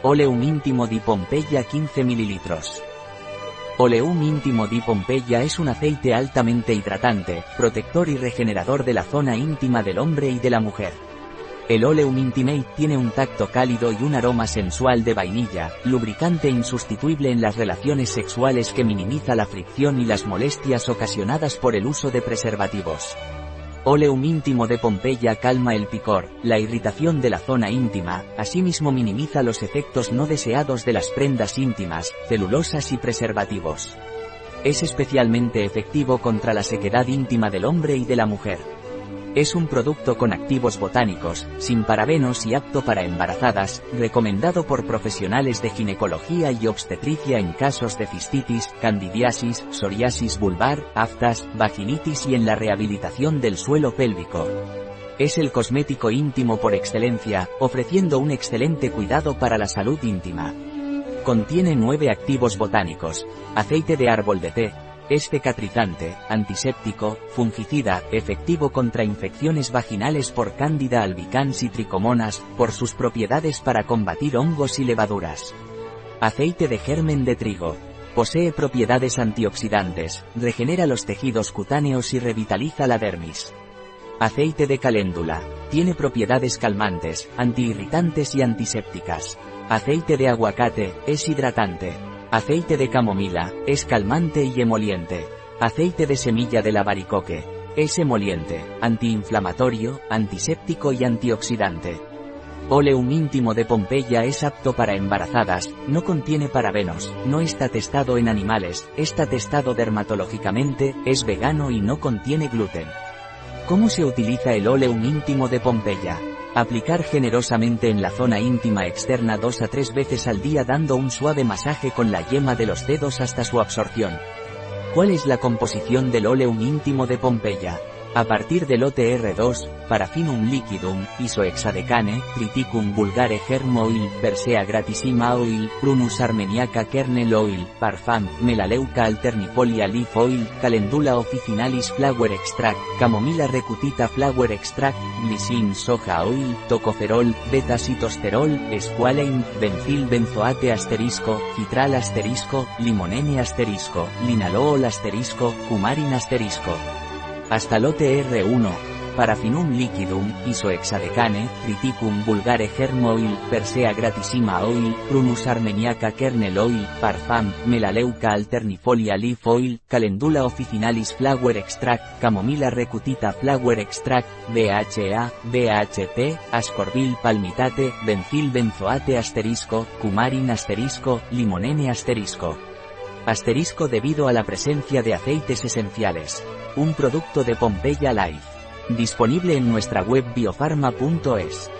Oleum íntimo di Pompeya 15 ml. Oleum íntimo di Pompeya es un aceite altamente hidratante, protector y regenerador de la zona íntima del hombre y de la mujer. El Oleum Intimate tiene un tacto cálido y un aroma sensual de vainilla, lubricante insustituible en las relaciones sexuales que minimiza la fricción y las molestias ocasionadas por el uso de preservativos. Oleum íntimo de Pompeya calma el picor, la irritación de la zona íntima, asimismo minimiza los efectos no deseados de las prendas íntimas, celulosas y preservativos. Es especialmente efectivo contra la sequedad íntima del hombre y de la mujer. Es un producto con activos botánicos, sin parabenos y apto para embarazadas, recomendado por profesionales de ginecología y obstetricia en casos de cistitis, candidiasis, psoriasis vulvar, aftas, vaginitis y en la rehabilitación del suelo pélvico. Es el cosmético íntimo por excelencia, ofreciendo un excelente cuidado para la salud íntima. Contiene nueve activos botánicos, aceite de árbol de té, es cicatrizante, antiséptico, fungicida, efectivo contra infecciones vaginales por cándida albicans y tricomonas, por sus propiedades para combatir hongos y levaduras. Aceite de germen de trigo. Posee propiedades antioxidantes, regenera los tejidos cutáneos y revitaliza la dermis. Aceite de caléndula. Tiene propiedades calmantes, antiirritantes y antisépticas. Aceite de aguacate, es hidratante, Aceite de camomila, es calmante y emoliente. Aceite de semilla de la baricoque, es emoliente, antiinflamatorio, antiséptico y antioxidante. Oleum íntimo de Pompeya es apto para embarazadas, no contiene parabenos, no está testado en animales, está testado dermatológicamente, es vegano y no contiene gluten. ¿Cómo se utiliza el oleum íntimo de Pompeya? Aplicar generosamente en la zona íntima externa dos a tres veces al día dando un suave masaje con la yema de los dedos hasta su absorción. ¿Cuál es la composición del oleum íntimo de Pompeya? A partir del OTR2, Parafinum liquidum, isohexadecane, Triticum vulgare germ oil, Persea gratissima oil, Prunus armeniaca kernel oil, Parfum, Melaleuca alternifolia leaf oil, Calendula officinalis flower extract, Camomila recutita flower extract, Glycine soja oil, Tocoferol, beta-citosterol, Squalane, Benzil benzoate asterisco, Citral asterisco, Limonene asterisco, Linalool asterisco, Cumarin asterisco. Hasta lote R1, Parafinum liquidum, isohexadecane, Triticum vulgare germ oil, Persea gratissima oil, Prunus armeniaca kernel oil, Parfum, Melaleuca alternifolia leaf oil, Calendula officinalis flower extract, Camomila recutita flower extract, BHA, BHT, Ascorbil palmitate, Benzil benzoate asterisco, Cumarin asterisco, Limonene asterisco. Asterisco debido a la presencia de aceites esenciales. Un producto de Pompeya Life. Disponible en nuestra web biofarma.es.